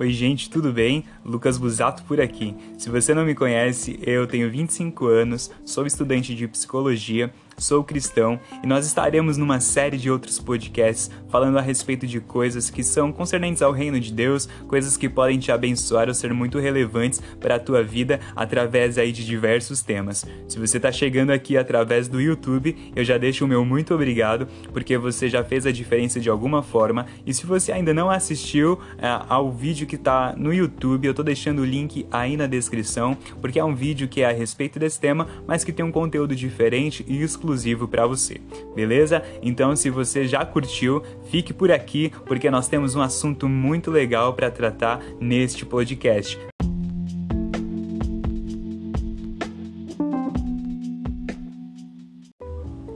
Oi, gente, tudo bem? Lucas Busato por aqui. Se você não me conhece, eu tenho 25 anos, sou estudante de psicologia sou cristão e nós estaremos numa série de outros podcasts falando a respeito de coisas que são concernentes ao reino de Deus, coisas que podem te abençoar ou ser muito relevantes para a tua vida através aí de diversos temas. Se você está chegando aqui através do YouTube, eu já deixo o meu muito obrigado porque você já fez a diferença de alguma forma e se você ainda não assistiu uh, ao vídeo que está no YouTube, eu estou deixando o link aí na descrição porque é um vídeo que é a respeito desse tema, mas que tem um conteúdo diferente e exclusivo exclusivo para você, beleza? Então, se você já curtiu, fique por aqui porque nós temos um assunto muito legal para tratar neste podcast.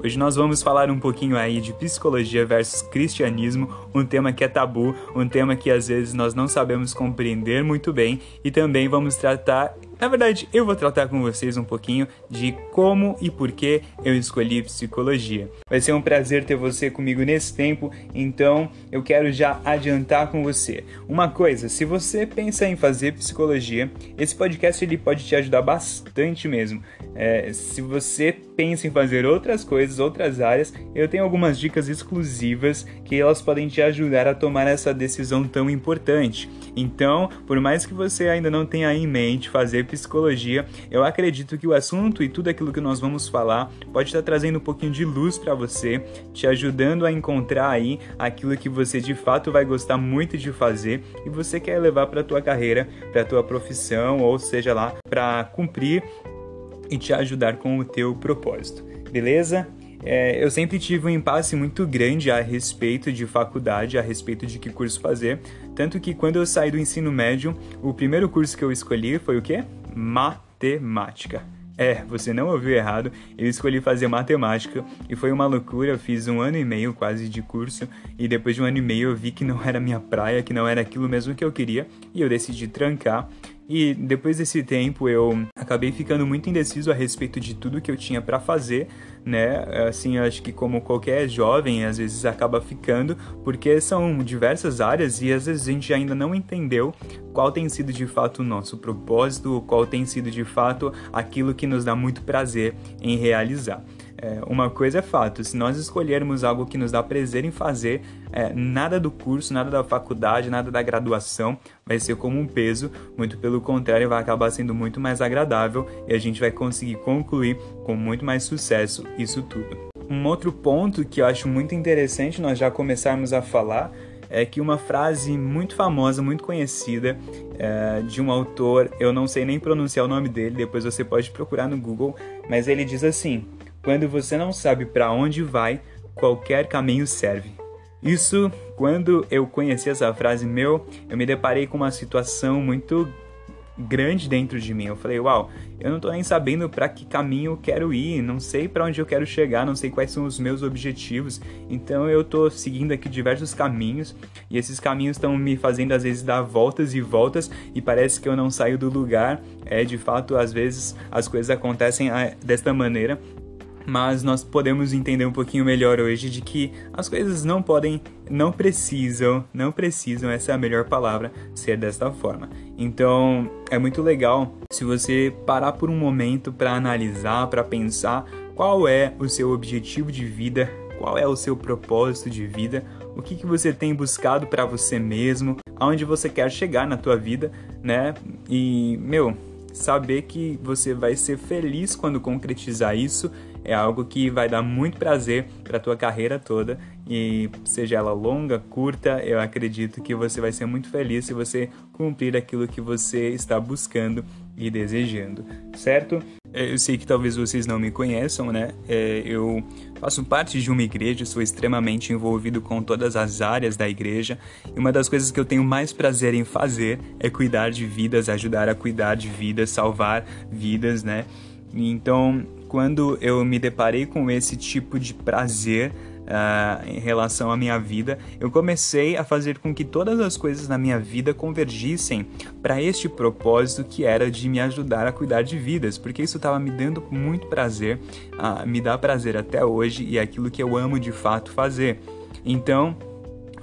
Hoje nós vamos falar um pouquinho aí de psicologia versus cristianismo, um tema que é tabu, um tema que às vezes nós não sabemos compreender muito bem e também vamos tratar na verdade, eu vou tratar com vocês um pouquinho de como e por que eu escolhi psicologia. Vai ser um prazer ter você comigo nesse tempo, então eu quero já adiantar com você. Uma coisa, se você pensa em fazer psicologia, esse podcast ele pode te ajudar bastante mesmo. É, se você pensa em fazer outras coisas, outras áreas, eu tenho algumas dicas exclusivas que elas podem te ajudar a tomar essa decisão tão importante. Então, por mais que você ainda não tenha em mente fazer psicologia, eu acredito que o assunto e tudo aquilo que nós vamos falar pode estar trazendo um pouquinho de luz para você, te ajudando a encontrar aí aquilo que você de fato vai gostar muito de fazer e você quer levar para tua carreira, para tua profissão, ou seja lá, para cumprir e te ajudar com o teu propósito. Beleza? É, eu sempre tive um impasse muito grande a respeito de faculdade, a respeito de que curso fazer. Tanto que quando eu saí do ensino médio, o primeiro curso que eu escolhi foi o quê? Matemática. É, você não ouviu errado, eu escolhi fazer matemática e foi uma loucura. Eu fiz um ano e meio quase de curso e depois de um ano e meio eu vi que não era minha praia, que não era aquilo mesmo que eu queria e eu decidi trancar e depois desse tempo eu acabei ficando muito indeciso a respeito de tudo que eu tinha para fazer, né? Assim, acho que como qualquer jovem, às vezes acaba ficando, porque são diversas áreas e às vezes a gente ainda não entendeu qual tem sido de fato o nosso propósito, qual tem sido de fato aquilo que nos dá muito prazer em realizar. É, uma coisa é fato, se nós escolhermos algo que nos dá prazer em fazer, é, nada do curso, nada da faculdade, nada da graduação vai ser como um peso, muito pelo contrário, vai acabar sendo muito mais agradável e a gente vai conseguir concluir com muito mais sucesso isso tudo. Um outro ponto que eu acho muito interessante nós já começarmos a falar é que uma frase muito famosa, muito conhecida, é, de um autor, eu não sei nem pronunciar o nome dele, depois você pode procurar no Google, mas ele diz assim: quando você não sabe para onde vai, qualquer caminho serve. Isso, quando eu conheci essa frase meu, eu me deparei com uma situação muito grande dentro de mim. Eu falei, uau, eu não tô nem sabendo para que caminho eu quero ir, não sei para onde eu quero chegar, não sei quais são os meus objetivos. Então eu tô seguindo aqui diversos caminhos e esses caminhos estão me fazendo às vezes dar voltas e voltas e parece que eu não saio do lugar. É, de fato, às vezes as coisas acontecem ah, desta maneira, mas nós podemos entender um pouquinho melhor hoje de que as coisas não podem, não precisam, não precisam, essa é a melhor palavra, ser desta forma. Então, é muito legal se você parar por um momento para analisar, para pensar qual é o seu objetivo de vida, qual é o seu propósito de vida, o que, que você tem buscado para você mesmo, aonde você quer chegar na tua vida, né? E, meu, saber que você vai ser feliz quando concretizar isso é algo que vai dar muito prazer para tua carreira toda e seja ela longa, curta, eu acredito que você vai ser muito feliz se você cumprir aquilo que você está buscando e desejando, certo? É, eu sei que talvez vocês não me conheçam, né? É, eu faço parte de uma igreja, sou extremamente envolvido com todas as áreas da igreja e uma das coisas que eu tenho mais prazer em fazer é cuidar de vidas, ajudar a cuidar de vidas, salvar vidas, né? Então, quando eu me deparei com esse tipo de prazer uh, em relação à minha vida, eu comecei a fazer com que todas as coisas na minha vida convergissem para este propósito que era de me ajudar a cuidar de vidas, porque isso estava me dando muito prazer, uh, me dá prazer até hoje e é aquilo que eu amo de fato fazer. Então,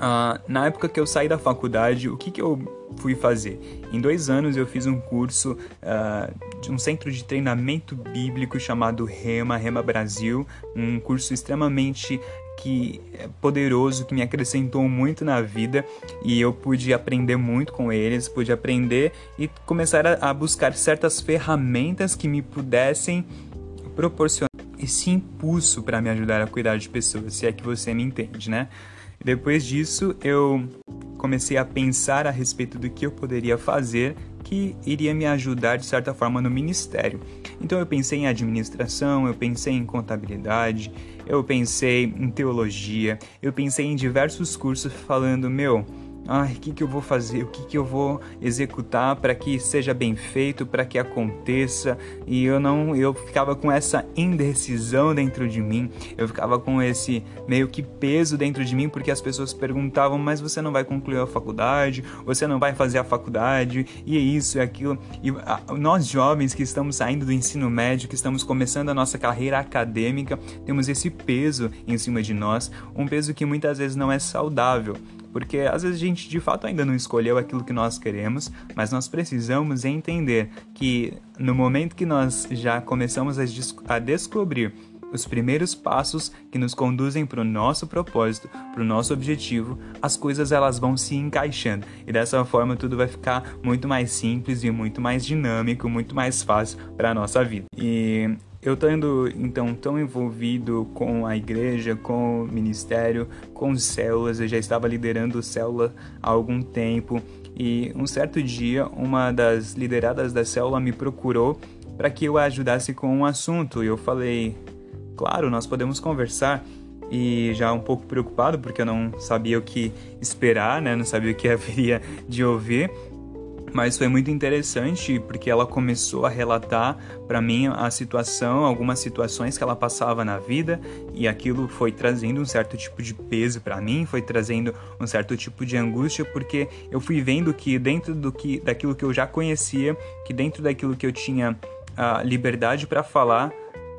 Uh, na época que eu saí da faculdade, o que, que eu fui fazer? Em dois anos eu fiz um curso uh, de um centro de treinamento bíblico chamado Rema, Rema Brasil, um curso extremamente que é poderoso, que me acrescentou muito na vida e eu pude aprender muito com eles, pude aprender e começar a, a buscar certas ferramentas que me pudessem proporcionar esse impulso para me ajudar a cuidar de pessoas, se é que você me entende, né? Depois disso, eu comecei a pensar a respeito do que eu poderia fazer que iria me ajudar de certa forma no ministério. Então eu pensei em administração, eu pensei em contabilidade, eu pensei em teologia, eu pensei em diversos cursos falando, meu, Ai, o que, que eu vou fazer? O que, que eu vou executar para que seja bem feito, para que aconteça? E eu não, eu ficava com essa indecisão dentro de mim. Eu ficava com esse meio que peso dentro de mim porque as pessoas perguntavam: "Mas você não vai concluir a faculdade? Você não vai fazer a faculdade?" E é isso, é aquilo. E a, nós jovens que estamos saindo do ensino médio, que estamos começando a nossa carreira acadêmica, temos esse peso em cima de nós, um peso que muitas vezes não é saudável porque às vezes a gente de fato ainda não escolheu aquilo que nós queremos, mas nós precisamos entender que no momento que nós já começamos a, a descobrir os primeiros passos que nos conduzem para o nosso propósito, para o nosso objetivo, as coisas elas vão se encaixando e dessa forma tudo vai ficar muito mais simples e muito mais dinâmico, muito mais fácil para a nossa vida. E eu estando então tão envolvido com a igreja, com o ministério, com células, eu já estava liderando célula há algum tempo e um certo dia uma das lideradas da célula me procurou para que eu a ajudasse com um assunto e eu falei, claro, nós podemos conversar e já um pouco preocupado porque eu não sabia o que esperar, né? Não sabia o que haveria de ouvir. Mas foi muito interessante porque ela começou a relatar para mim a situação, algumas situações que ela passava na vida e aquilo foi trazendo um certo tipo de peso para mim, foi trazendo um certo tipo de angústia porque eu fui vendo que dentro do que daquilo que eu já conhecia, que dentro daquilo que eu tinha a liberdade para falar,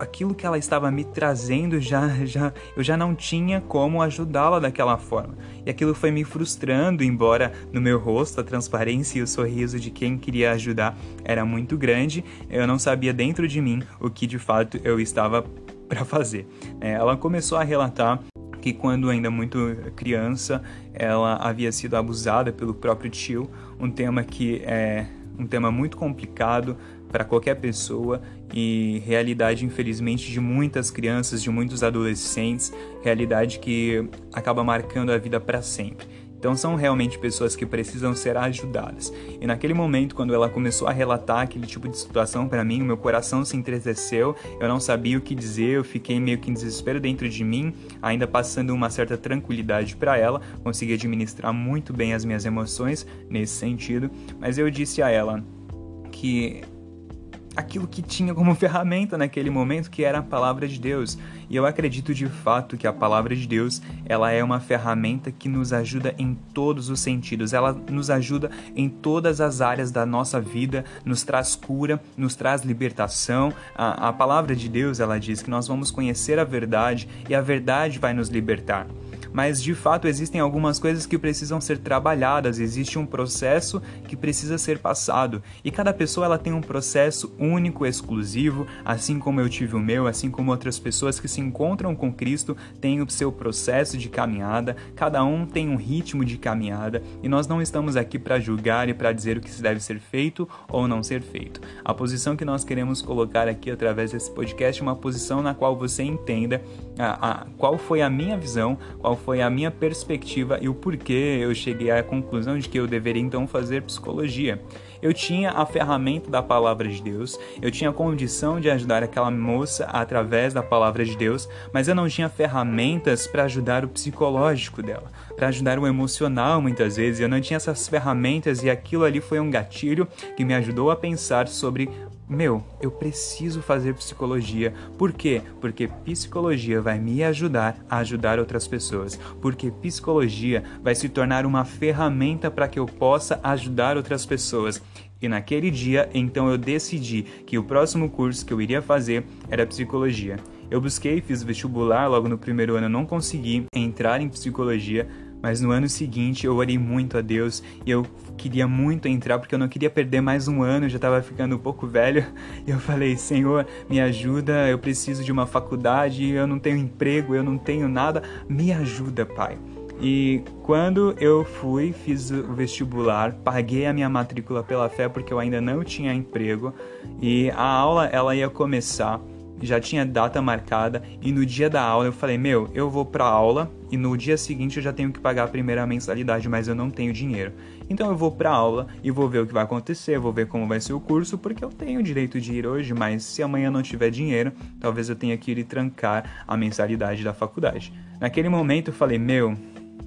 aquilo que ela estava me trazendo já, já eu já não tinha como ajudá-la daquela forma. E aquilo foi me frustrando, embora no meu rosto a transparência e o sorriso de quem queria ajudar era muito grande, eu não sabia dentro de mim o que de fato eu estava para fazer. É, ela começou a relatar que quando ainda muito criança ela havia sido abusada pelo próprio tio, um tema que é um tema muito complicado para qualquer pessoa e realidade, infelizmente, de muitas crianças, de muitos adolescentes, realidade que acaba marcando a vida para sempre. Então são realmente pessoas que precisam ser ajudadas. E naquele momento, quando ela começou a relatar aquele tipo de situação para mim, o meu coração se entristeceu, eu não sabia o que dizer, eu fiquei meio que em desespero dentro de mim, ainda passando uma certa tranquilidade para ela, consegui administrar muito bem as minhas emoções nesse sentido, mas eu disse a ela que aquilo que tinha como ferramenta naquele momento, que era a palavra de Deus. E eu acredito de fato que a palavra de Deus, ela é uma ferramenta que nos ajuda em todos os sentidos. Ela nos ajuda em todas as áreas da nossa vida, nos traz cura, nos traz libertação. A, a palavra de Deus, ela diz que nós vamos conhecer a verdade e a verdade vai nos libertar mas de fato existem algumas coisas que precisam ser trabalhadas, existe um processo que precisa ser passado. E cada pessoa ela tem um processo único, exclusivo, assim como eu tive o meu, assim como outras pessoas que se encontram com Cristo têm o seu processo de caminhada, cada um tem um ritmo de caminhada, e nós não estamos aqui para julgar e para dizer o que deve ser feito ou não ser feito. A posição que nós queremos colocar aqui através desse podcast é uma posição na qual você entenda a, a, qual foi a minha visão, qual foi a minha perspectiva e o porquê eu cheguei à conclusão de que eu deveria então fazer psicologia. Eu tinha a ferramenta da palavra de Deus, eu tinha a condição de ajudar aquela moça através da palavra de Deus, mas eu não tinha ferramentas para ajudar o psicológico dela, para ajudar o emocional muitas vezes. Eu não tinha essas ferramentas e aquilo ali foi um gatilho que me ajudou a pensar sobre meu, eu preciso fazer psicologia. Por quê? Porque psicologia vai me ajudar a ajudar outras pessoas. Porque psicologia vai se tornar uma ferramenta para que eu possa ajudar outras pessoas. E naquele dia, então eu decidi que o próximo curso que eu iria fazer era psicologia. Eu busquei, fiz vestibular, logo no primeiro ano eu não consegui entrar em psicologia, Mas no ano seguinte eu orei muito a Deus e eu queria muito entrar porque eu não queria perder mais um ano, já estava ficando um pouco velho. E eu falei: Senhor, me ajuda, eu preciso de uma faculdade, eu não tenho emprego, eu não tenho nada, me ajuda, Pai. E quando eu fui, fiz o vestibular, paguei a minha matrícula pela fé porque eu ainda não tinha emprego e a aula ela ia começar já tinha data marcada e no dia da aula eu falei: "Meu, eu vou para aula e no dia seguinte eu já tenho que pagar a primeira mensalidade, mas eu não tenho dinheiro. Então eu vou para aula e vou ver o que vai acontecer, vou ver como vai ser o curso, porque eu tenho direito de ir hoje, mas se amanhã não tiver dinheiro, talvez eu tenha que ir e trancar a mensalidade da faculdade". Naquele momento eu falei: "Meu,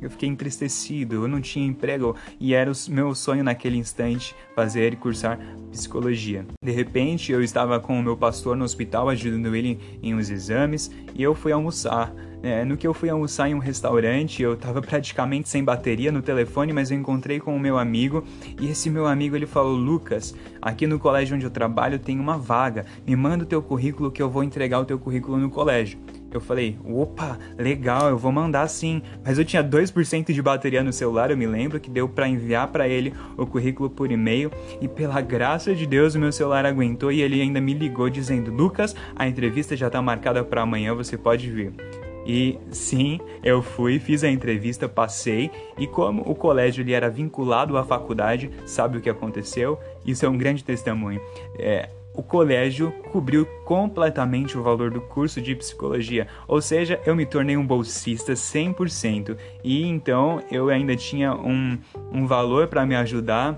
eu fiquei entristecido, eu não tinha emprego e era o meu sonho naquele instante fazer e cursar psicologia. De repente, eu estava com o meu pastor no hospital ajudando ele em uns exames e eu fui almoçar. É, no que eu fui almoçar em um restaurante, eu estava praticamente sem bateria no telefone, mas eu encontrei com o meu amigo e esse meu amigo ele falou: Lucas, aqui no colégio onde eu trabalho tem uma vaga, me manda o teu currículo que eu vou entregar o teu currículo no colégio. Eu falei, opa, legal, eu vou mandar sim. Mas eu tinha 2% de bateria no celular, eu me lembro que deu para enviar para ele o currículo por e-mail e pela graça de Deus o meu celular aguentou e ele ainda me ligou dizendo: "Lucas, a entrevista já tá marcada para amanhã, você pode vir". E sim, eu fui, fiz a entrevista, passei, e como o colégio ele era vinculado à faculdade, sabe o que aconteceu? Isso é um grande testemunho. É, o colégio cobriu completamente o valor do curso de psicologia, ou seja, eu me tornei um bolsista 100%, e então eu ainda tinha um, um valor para me ajudar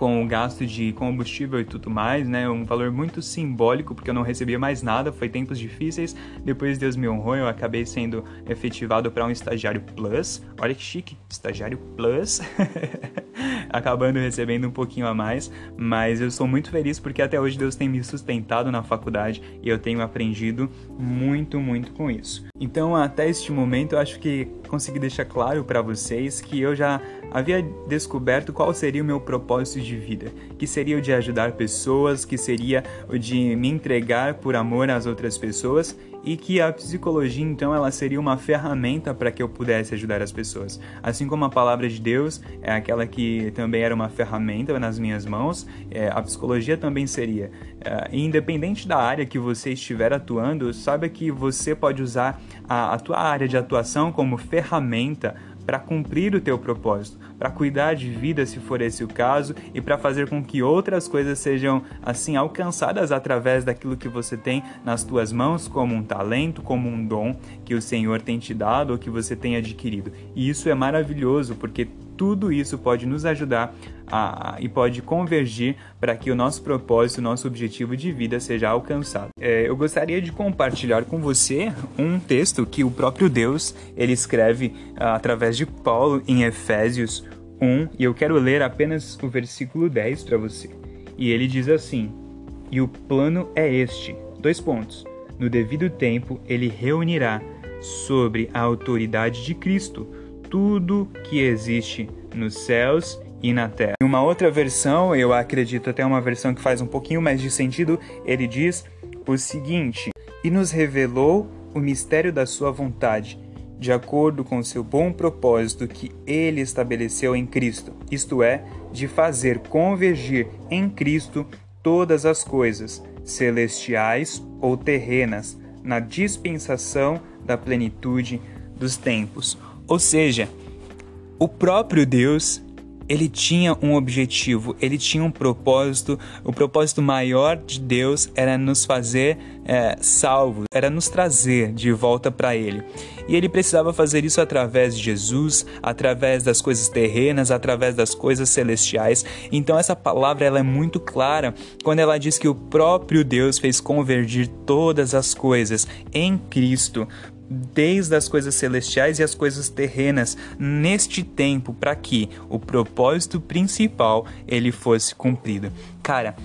com o gasto de combustível e tudo mais, né? Um valor muito simbólico, porque eu não recebia mais nada, foi tempos difíceis. Depois Deus me honrou, eu acabei sendo efetivado para um estagiário plus. Olha que chique, estagiário plus. acabando recebendo um pouquinho a mais, mas eu sou muito feliz porque até hoje Deus tem me sustentado na faculdade e eu tenho aprendido muito, muito com isso. Então, até este momento, eu acho que consegui deixar claro para vocês que eu já havia descoberto qual seria o meu propósito de vida, que seria o de ajudar pessoas, que seria o de me entregar por amor às outras pessoas e que a psicologia então ela seria uma ferramenta para que eu pudesse ajudar as pessoas. Assim como a palavra de Deus é aquela que também era uma ferramenta nas minhas mãos, é, a psicologia também seria. É, independente da área que você estiver atuando, saiba que você pode usar a, a tua área de atuação como ferramenta para cumprir o teu propósito, para cuidar de vida se for esse o caso e para fazer com que outras coisas sejam assim alcançadas através daquilo que você tem nas tuas mãos como um talento, como um dom que o Senhor tem te dado ou que você tem adquirido. E isso é maravilhoso porque tudo isso pode nos ajudar a, e pode convergir para que o nosso propósito, o nosso objetivo de vida seja alcançado. É, eu gostaria de compartilhar com você um texto que o próprio Deus ele escreve ah, através de Paulo em Efésios 1 e eu quero ler apenas o versículo 10 para você. E ele diz assim: E o plano é este: dois pontos. No devido tempo, ele reunirá sobre a autoridade de Cristo tudo que existe nos céus e na terra. Em uma outra versão, eu acredito até uma versão que faz um pouquinho mais de sentido, ele diz o seguinte: E nos revelou o mistério da sua vontade, de acordo com seu bom propósito que ele estabeleceu em Cristo, isto é, de fazer convergir em Cristo todas as coisas, celestiais ou terrenas, na dispensação da plenitude dos tempos. Ou seja, o próprio Deus ele tinha um objetivo, ele tinha um propósito. O propósito maior de Deus era nos fazer é, salvos, era nos trazer de volta para Ele. E ele precisava fazer isso através de Jesus, através das coisas terrenas, através das coisas celestiais. Então essa palavra ela é muito clara quando ela diz que o próprio Deus fez convergir todas as coisas em Cristo desde as coisas celestiais e as coisas terrenas neste tempo para que o propósito principal ele fosse cumprido. Cara,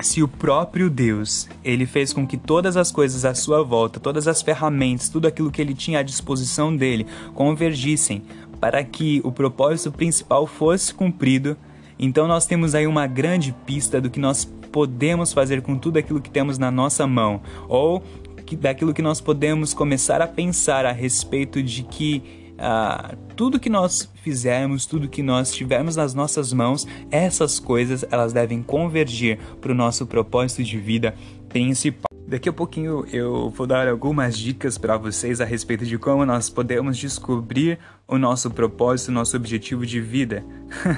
se o próprio Deus, ele fez com que todas as coisas à sua volta, todas as ferramentas, tudo aquilo que ele tinha à disposição dele convergissem para que o propósito principal fosse cumprido, então nós temos aí uma grande pista do que nós podemos fazer com tudo aquilo que temos na nossa mão, ou daquilo que nós podemos começar a pensar a respeito de que ah, tudo que nós fizermos, tudo que nós tivermos nas nossas mãos, essas coisas elas devem convergir para o nosso propósito de vida principal. Daqui a pouquinho eu vou dar algumas dicas para vocês a respeito de como nós podemos descobrir o nosso propósito, o nosso objetivo de vida.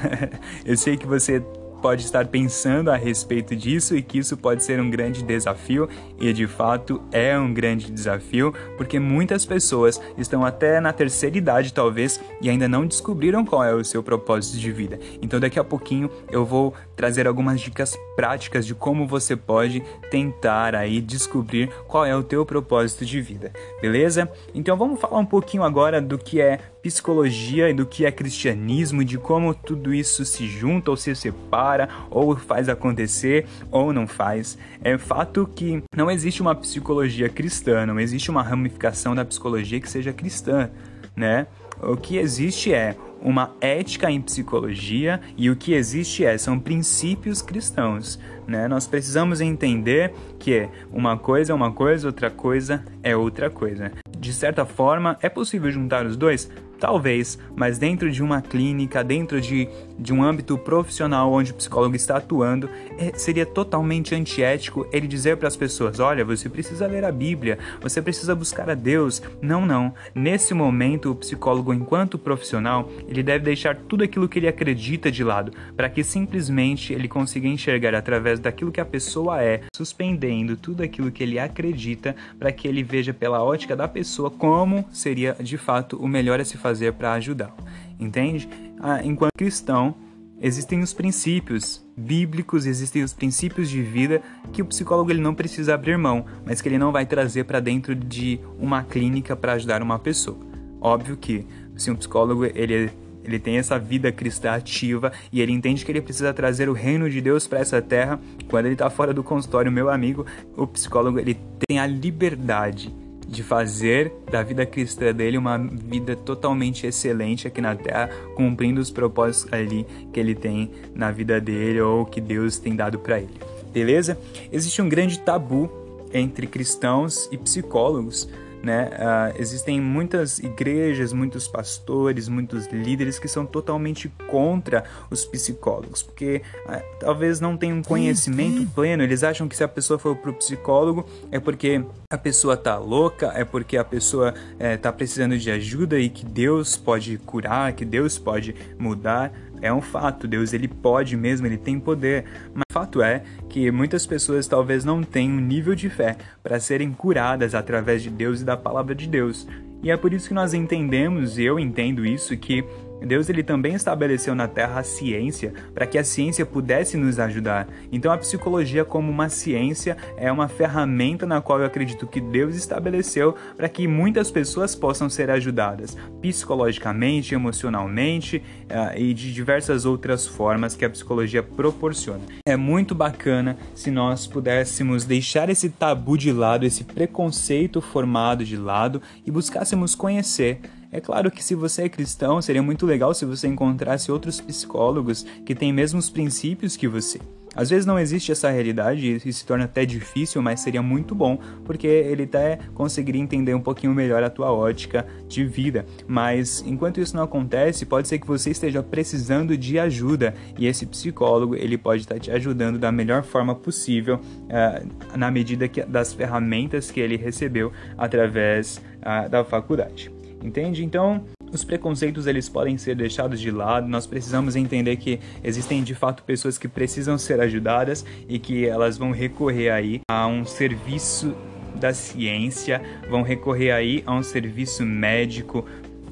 eu sei que você pode estar pensando a respeito disso e que isso pode ser um grande desafio, e de fato é um grande desafio, porque muitas pessoas estão até na terceira idade, talvez, e ainda não descobriram qual é o seu propósito de vida. Então, daqui a pouquinho eu vou trazer algumas dicas práticas de como você pode tentar aí descobrir qual é o teu propósito de vida, beleza? Então, vamos falar um pouquinho agora do que é psicologia e do que é cristianismo, de como tudo isso se junta ou se separa, ou faz acontecer ou não faz. É fato que não existe uma psicologia cristã, não existe uma ramificação da psicologia que seja cristã, né? O que existe é uma ética em psicologia e o que existe é são princípios cristãos, né? Nós precisamos entender que uma coisa é uma coisa, outra coisa é outra coisa. De certa forma, é possível juntar os dois? Talvez, mas dentro de uma clínica, dentro de, de um âmbito profissional onde o psicólogo está atuando, é, seria totalmente antiético ele dizer para as pessoas: olha, você precisa ler a Bíblia, você precisa buscar a Deus. Não, não. Nesse momento, o psicólogo, enquanto profissional, ele deve deixar tudo aquilo que ele acredita de lado, para que simplesmente ele consiga enxergar através daquilo que a pessoa é, suspendendo tudo aquilo que ele acredita, para que ele veja pela ótica da pessoa como seria de fato o melhor a se fazer para ajudá-lo. Entende? Ah, enquanto cristão, existem os princípios bíblicos, existem os princípios de vida que o psicólogo ele não precisa abrir mão, mas que ele não vai trazer para dentro de uma clínica para ajudar uma pessoa. Óbvio que se um psicólogo ele ele tem essa vida cristã ativa e ele entende que ele precisa trazer o reino de Deus para essa terra. Quando ele está fora do consultório, meu amigo, o psicólogo ele tem a liberdade de fazer da vida cristã dele uma vida totalmente excelente aqui na Terra, cumprindo os propósitos ali que ele tem na vida dele ou que Deus tem dado para ele. Beleza? Existe um grande tabu entre cristãos e psicólogos né? Uh, existem muitas igrejas, muitos pastores, muitos líderes que são totalmente contra os psicólogos, porque uh, talvez não tenham um conhecimento pleno. Eles acham que se a pessoa for para o psicólogo é porque a pessoa tá louca, é porque a pessoa é, tá precisando de ajuda e que Deus pode curar, que Deus pode mudar é um fato, Deus ele pode mesmo, ele tem poder. Mas o fato é que muitas pessoas talvez não tenham um nível de fé para serem curadas através de Deus e da palavra de Deus. E é por isso que nós entendemos, e eu entendo isso, que Deus ele também estabeleceu na Terra a ciência para que a ciência pudesse nos ajudar. Então a psicologia como uma ciência é uma ferramenta na qual eu acredito que Deus estabeleceu para que muitas pessoas possam ser ajudadas psicologicamente, emocionalmente uh, e de diversas outras formas que a psicologia proporciona. É muito bacana se nós pudéssemos deixar esse tabu de lado, esse preconceito formado de lado e buscássemos conhecer é claro que se você é cristão, seria muito legal se você encontrasse outros psicólogos que têm mesmos princípios que você. Às vezes não existe essa realidade e se torna até difícil, mas seria muito bom, porque ele até conseguiria entender um pouquinho melhor a tua ótica de vida. Mas enquanto isso não acontece, pode ser que você esteja precisando de ajuda e esse psicólogo ele pode estar te ajudando da melhor forma possível, uh, na medida que, das ferramentas que ele recebeu através uh, da faculdade. Entende? Então, os preconceitos eles podem ser deixados de lado. Nós precisamos entender que existem de fato pessoas que precisam ser ajudadas e que elas vão recorrer aí a um serviço da ciência, vão recorrer aí a um serviço médico.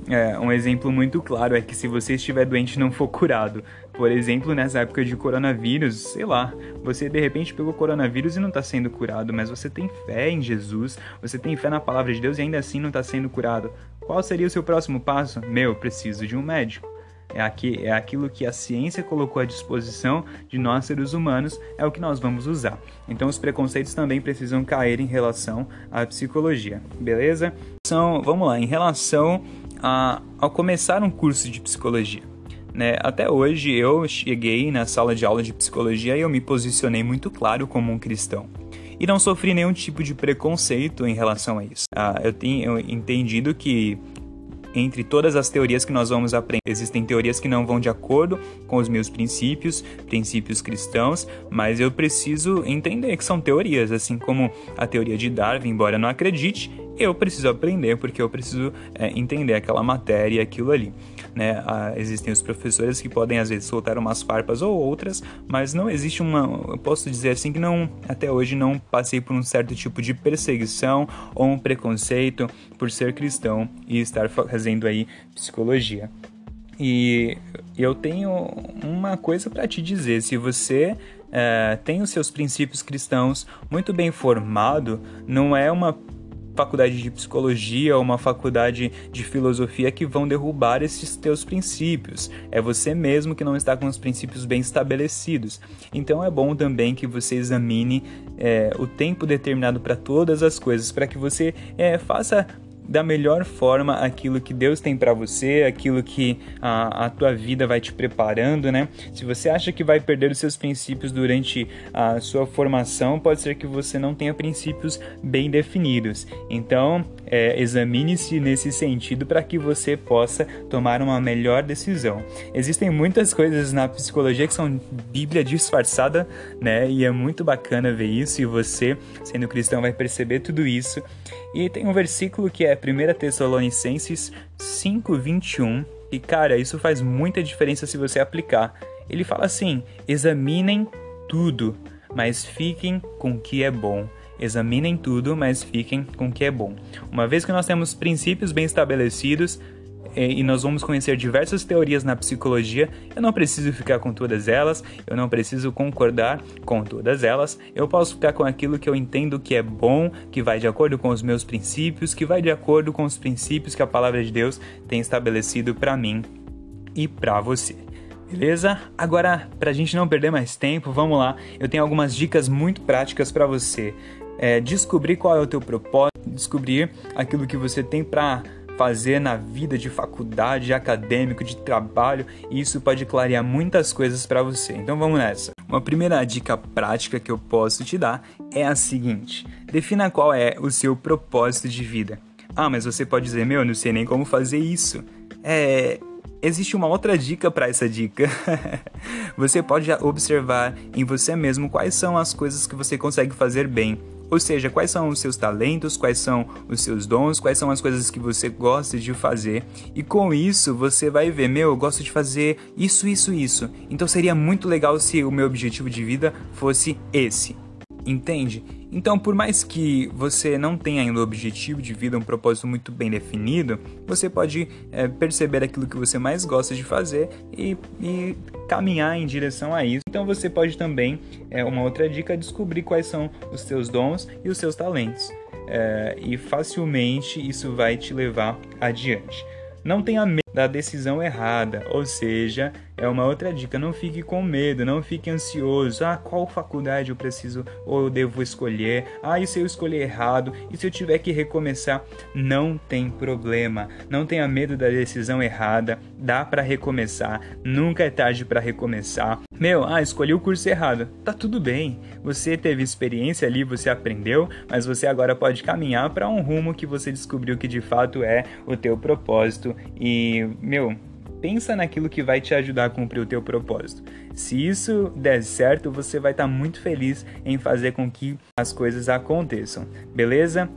É, um exemplo muito claro é que se você estiver doente e não for curado, por exemplo, nessa época de coronavírus, sei lá, você de repente pegou coronavírus e não está sendo curado, mas você tem fé em Jesus, você tem fé na palavra de Deus e ainda assim não está sendo curado. Qual seria o seu próximo passo? Meu, preciso de um médico. É, aqui, é aquilo que a ciência colocou à disposição de nós seres humanos, é o que nós vamos usar. Então os preconceitos também precisam cair em relação à psicologia, beleza? Então, vamos lá, em relação a, ao começar um curso de psicologia. Né? Até hoje eu cheguei na sala de aula de psicologia e eu me posicionei muito claro como um cristão e não sofri nenhum tipo de preconceito em relação a isso. Ah, eu tenho entendido que entre todas as teorias que nós vamos aprender. Existem teorias que não vão de acordo com os meus princípios, princípios cristãos, mas eu preciso entender que são teorias, assim como a teoria de Darwin, embora eu não acredite, eu preciso aprender porque eu preciso é, entender aquela matéria e aquilo ali. Né? Ah, existem os professores que podem às vezes soltar umas farpas ou outras, mas não existe uma, eu posso dizer assim que não, até hoje não passei por um certo tipo de perseguição ou um preconceito por ser cristão e estar fazendo aí psicologia. E eu tenho uma coisa para te dizer: se você é, tem os seus princípios cristãos muito bem formado, não é uma faculdade de psicologia ou uma faculdade de filosofia que vão derrubar esses teus princípios. É você mesmo que não está com os princípios bem estabelecidos. Então é bom também que você examine é, o tempo determinado para todas as coisas, para que você é, faça da melhor forma aquilo que Deus tem para você, aquilo que a, a tua vida vai te preparando, né? Se você acha que vai perder os seus princípios durante a sua formação, pode ser que você não tenha princípios bem definidos. Então, é, examine-se nesse sentido para que você possa tomar uma melhor decisão. Existem muitas coisas na psicologia que são Bíblia disfarçada, né? E é muito bacana ver isso e você, sendo cristão, vai perceber tudo isso. E tem um versículo que é 1 Tessalonicenses 5:21, e cara, isso faz muita diferença se você aplicar. Ele fala assim: "Examinem tudo, mas fiquem com o que é bom." Examinem tudo, mas fiquem com o que é bom. Uma vez que nós temos princípios bem estabelecidos, e nós vamos conhecer diversas teorias na psicologia. Eu não preciso ficar com todas elas, eu não preciso concordar com todas elas. Eu posso ficar com aquilo que eu entendo que é bom, que vai de acordo com os meus princípios, que vai de acordo com os princípios que a palavra de Deus tem estabelecido para mim e para você. Beleza? Agora, para a gente não perder mais tempo, vamos lá. Eu tenho algumas dicas muito práticas para você. É, descobrir qual é o teu propósito, descobrir aquilo que você tem para fazer na vida de faculdade, acadêmico, de trabalho, e isso pode clarear muitas coisas para você. Então vamos nessa. Uma primeira dica prática que eu posso te dar é a seguinte: defina qual é o seu propósito de vida. Ah, mas você pode dizer, meu, eu não sei nem como fazer isso. É, existe uma outra dica para essa dica. você pode observar em você mesmo quais são as coisas que você consegue fazer bem ou seja, quais são os seus talentos, quais são os seus dons, quais são as coisas que você gosta de fazer. E com isso você vai ver, meu, eu gosto de fazer isso, isso, isso. Então seria muito legal se o meu objetivo de vida fosse esse. Entende? Então, por mais que você não tenha ainda um objetivo de vida, um propósito muito bem definido, você pode é, perceber aquilo que você mais gosta de fazer e, e, caminhar em direção a isso. Então, você pode também, é, uma outra dica, descobrir quais são os seus dons e os seus talentos. É, e facilmente isso vai te levar adiante. Não tenha medo da decisão errada, ou seja, é uma outra dica, não fique com medo, não fique ansioso. Ah, qual faculdade eu preciso ou eu devo escolher? Ah, e se eu escolher errado? E se eu tiver que recomeçar? Não tem problema. Não tenha medo da decisão errada. Dá para recomeçar. Nunca é tarde para recomeçar. Meu, ah, escolhi o curso errado. Tá tudo bem. Você teve experiência ali, você aprendeu, mas você agora pode caminhar para um rumo que você descobriu que de fato é o teu propósito e meu, pensa naquilo que vai te ajudar a cumprir o teu propósito. Se isso der certo, você vai estar tá muito feliz em fazer com que as coisas aconteçam, beleza?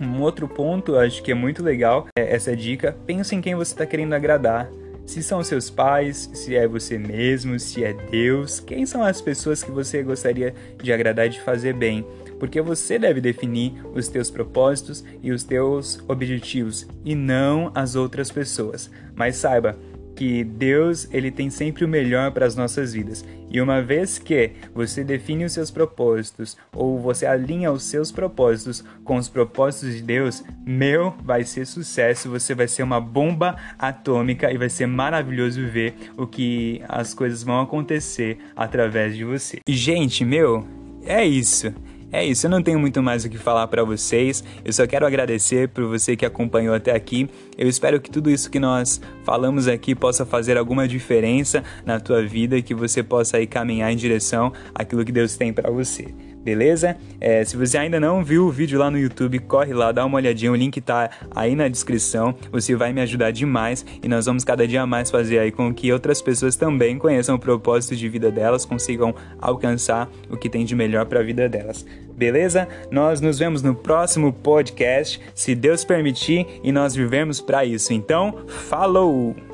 Um outro ponto, acho que é muito legal, é essa dica. Pensa em quem você está querendo agradar. Se são seus pais, se é você mesmo, se é Deus, quem são as pessoas que você gostaria de agradar e de fazer bem? Porque você deve definir os teus propósitos e os teus objetivos e não as outras pessoas. Mas saiba que Deus ele tem sempre o melhor para as nossas vidas. E uma vez que você define os seus propósitos ou você alinha os seus propósitos com os propósitos de Deus, meu vai ser sucesso, você vai ser uma bomba atômica e vai ser maravilhoso ver o que as coisas vão acontecer através de você. Gente, meu, é isso. É isso, eu não tenho muito mais o que falar para vocês. Eu só quero agradecer por você que acompanhou até aqui. Eu espero que tudo isso que nós falamos aqui possa fazer alguma diferença na tua vida e que você possa aí caminhar em direção àquilo que Deus tem para você. beleza? É, se você ainda não viu o vídeo lá no YouTube, corre lá, dá uma olhadinha, o link tá aí na descrição. Você vai me ajudar demais e nós vamos cada dia mais fazer aí com que outras pessoas também conheçam o propósito de vida delas, consigam alcançar o que tem de melhor para a vida delas. Beleza? Nós nos vemos no próximo podcast, se Deus permitir e nós vivemos para isso. Então, falou!